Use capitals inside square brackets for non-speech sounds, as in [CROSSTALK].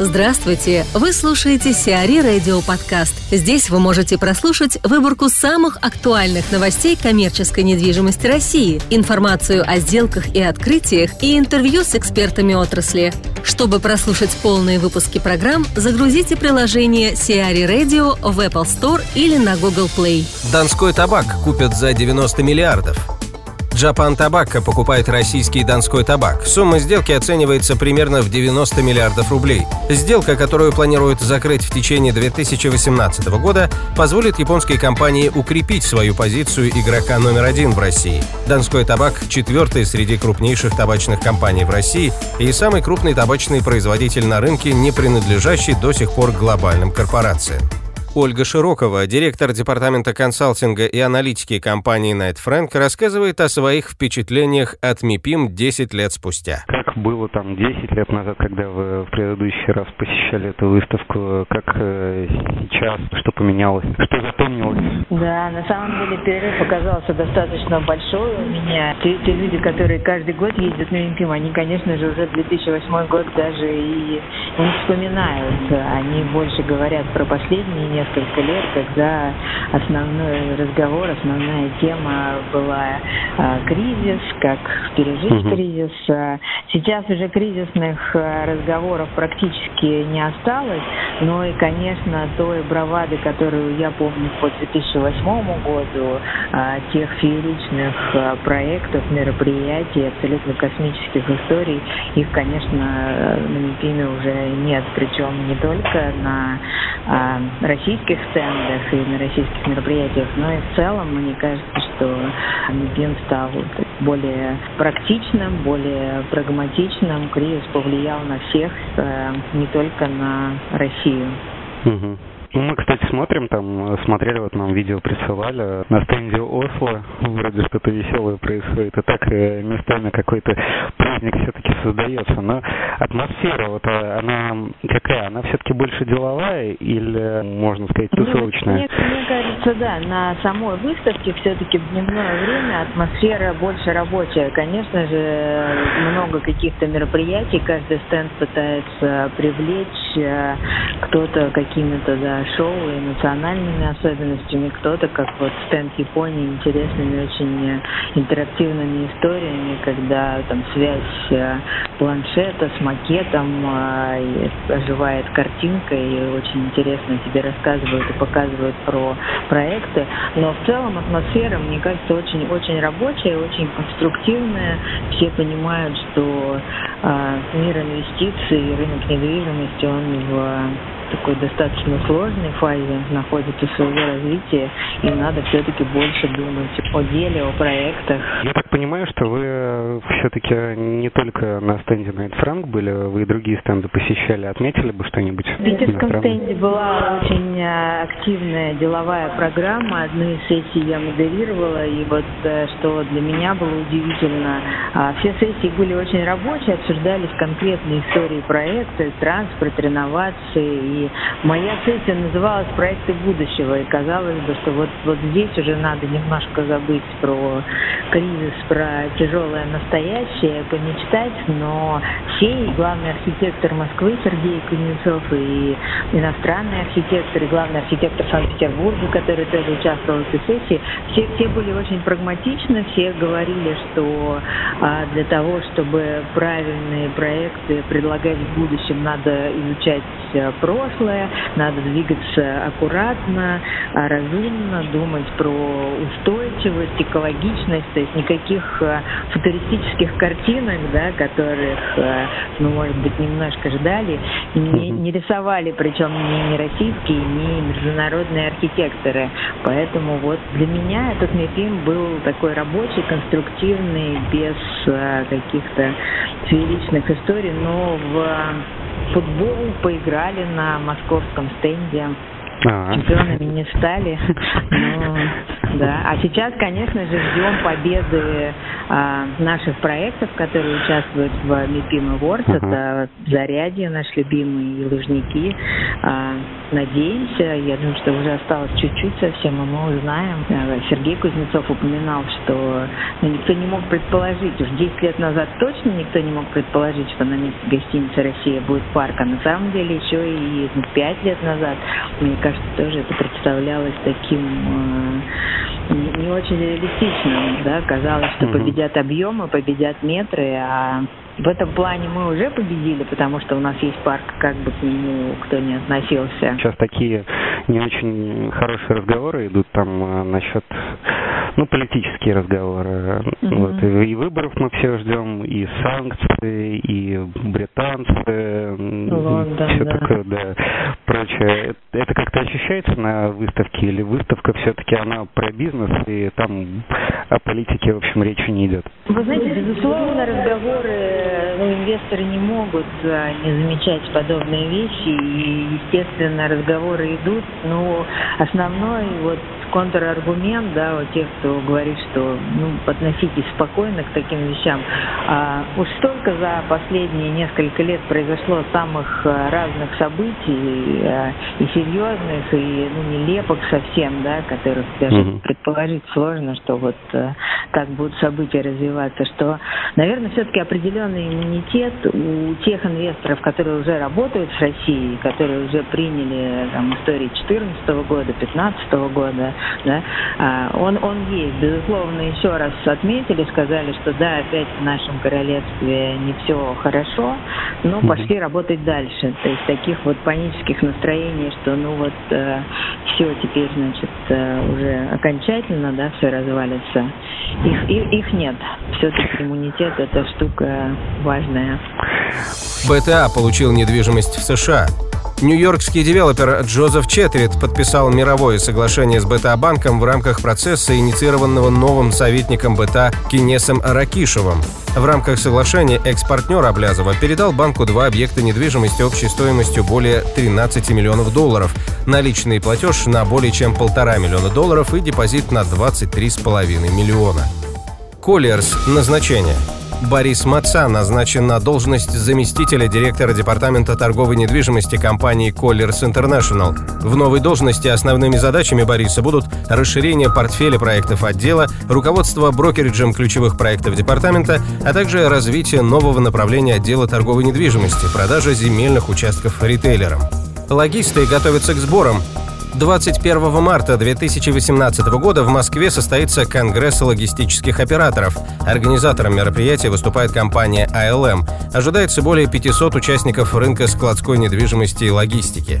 Здравствуйте! Вы слушаете Сиари Радио Подкаст. Здесь вы можете прослушать выборку самых актуальных новостей коммерческой недвижимости России, информацию о сделках и открытиях и интервью с экспертами отрасли. Чтобы прослушать полные выпуски программ, загрузите приложение Сиари Radio в Apple Store или на Google Play. Донской табак купят за 90 миллиардов. Japan Tobacco покупает российский донской табак. Сумма сделки оценивается примерно в 90 миллиардов рублей. Сделка, которую планируют закрыть в течение 2018 года, позволит японской компании укрепить свою позицию игрока номер один в России. Донской табак – четвертый среди крупнейших табачных компаний в России и самый крупный табачный производитель на рынке, не принадлежащий до сих пор глобальным корпорациям. Ольга Широкова, директор департамента консалтинга и аналитики компании Night Frank, рассказывает о своих впечатлениях от МИПИМ 10 лет спустя. Как было там 10 лет назад, когда вы в предыдущий раз посещали эту выставку, как э, сейчас, что поменялось, что запомнилось? Да, на самом деле перерыв оказался достаточно большой у меня. Те, те люди, которые каждый год ездят на МИПИМ, они, конечно же, уже 2008 год даже и не вспоминают. Они больше говорят про последние несколько лет, когда основной разговор, основная тема была э, кризис, как пережить угу. кризис. Сейчас уже кризисных а, разговоров практически не осталось, но и, конечно, той бравады, которую я помню по 2008 году, э, тех фееричных э, проектов, мероприятий, абсолютно космических историй, их, конечно, на Мипиме уже нет, причем не только на э, российских стендах и на российских мероприятиях, но и в целом мне кажется, что Мигин стал более практичным, более прагматичным. Кризис повлиял на всех, э, не только на Россию. Ну, мы, кстати, смотрим там, смотрели, вот нам видео присылали на стенде Осло, вроде что-то веселое происходит, и так э, местами какой-то праздник все-таки создается, но атмосфера, вот э, она какая, она все-таки больше деловая или, можно сказать, тусовочная? Мне, мне кажется, да, на самой выставке все-таки в дневное время атмосфера больше рабочая. Конечно же, много каких-то мероприятий, каждый стенд пытается привлечь, э, кто-то какими-то, да, шоу и национальными особенностями, кто-то, как вот стенд Японии, интересными очень интерактивными историями, когда там связь э, планшета с макетом, э, оживает картинка и очень интересно тебе рассказывают и показывают про проекты. Но в целом атмосфера, мне кажется, очень-очень рабочая, очень конструктивная. Все понимают, что э, мир инвестиций рынок недвижимости, он в такой достаточно сложной фазе находится своего развития, и надо все-таки больше думать о деле, о проектах. Я так понимаю, что вы все-таки не только на стенде Night Frank были, вы и другие стенды посещали. Отметили бы что-нибудь? В питерском стенде была очень э, активная деловая программа. Одну из сессий я модерировала, и вот э, что для меня было удивительно, а, все сессии были очень рабочие, обсуждались конкретные истории проекта, транспорт, реновации и моя сессия называлась «Проекты будущего», и казалось бы, что вот, вот здесь уже надо немножко забыть про кризис, про тяжелое настоящее, помечтать, но все, главный архитектор Москвы Сергей Кузнецов, и иностранный архитектор, и главный архитектор Санкт-Петербурга, который тоже участвовал в этой сессии, все, все были очень прагматичны, все говорили, что а, для того, чтобы правильные проекты предлагать в будущем, надо изучать а, прошлое, надо двигаться аккуратно, а разумно, думать про устойчивость, экологичность, то есть никаких а, футуристических картинок, да, которых, а, ну, может быть, немножко ждали, не, не рисовали, причем ни, ни российские, ни международные архитекторы. Поэтому вот для меня этот фильм был такой рабочий, конструктивный, без каких-то фееричных историй, но в футбол поиграли на московском стенде. А-а. Чемпионами не стали, [LAUGHS] но да. А сейчас, конечно же, ждем победы а, наших проектов, которые участвуют в Мипим Awards. Uh-huh. Это Зарядье, наш любимый, и Лужники. А, надеемся, я думаю, что уже осталось чуть-чуть совсем, и мы узнаем. А, Сергей Кузнецов упоминал, что ну, никто не мог предположить, уж 10 лет назад точно никто не мог предположить, что на месте гостиницы «Россия» будет парк, а на самом деле еще и 5 лет назад, мне кажется, тоже это представлялось таким э, не очень реалистичным, да, казалось, что победят объемы, победят метры, а в этом плане мы уже победили, потому что у нас есть парк, как бы к нему кто не относился. Сейчас такие не очень хорошие разговоры идут там э, насчет ну, политические разговоры. Mm-hmm. Вот, и, и выборов мы все ждем, и санкции, и британцы, Лондон, и все да. такое, да, прочее. Это, это как-то ощущается на выставке, или выставка все-таки она про бизнес, и там о политике, в общем, речи не идет? Вы знаете, безусловно, разговоры, ну, инвесторы не могут а, не замечать подобные вещи, и, естественно, разговоры идут, но основной вот контраргумент, да, у тех, кто говорит, что ну, относитесь спокойно к таким вещам. А, уж столько за последние несколько лет произошло самых а, разных событий, а, и серьезных, и ну, нелепых совсем, да, которых даже mm-hmm. предположить сложно, что вот а, так будут события развиваться, что, наверное, все-таки определенный иммунитет у тех инвесторов, которые уже работают с Россией, которые уже приняли там, истории 2014 года, 2015 года, да, а, он, он есть. Безусловно, еще раз отметили, сказали, что да, опять в нашем королевстве не все хорошо, но пошли работать дальше. То есть таких вот панических настроений, что ну вот э, все теперь, значит, э, уже окончательно, да, все развалится. Их, их, их нет. Все-таки иммунитет это штука важная. БТА получил недвижимость в США. Нью-Йоркский девелопер Джозеф Четвит подписал мировое соглашение с БТА-банком в рамках процесса, инициированного новым советником БТА Кинесом Ракишевым. В рамках соглашения экс-партнер Облязова передал банку два объекта недвижимости общей стоимостью более 13 миллионов долларов, наличный платеж на более чем полтора миллиона долларов и депозит на 23,5 миллиона. Коллиерс. Назначение. Борис Маца назначен на должность заместителя директора Департамента торговой недвижимости компании Colliers International. В новой должности основными задачами Бориса будут расширение портфеля проектов отдела, руководство брокериджем ключевых проектов департамента, а также развитие нового направления отдела торговой недвижимости, продажа земельных участков ритейлерам. Логисты готовятся к сборам. 21 марта 2018 года в Москве состоится Конгресс логистических операторов. Организатором мероприятия выступает компания ALM. Ожидается более 500 участников рынка складской недвижимости и логистики.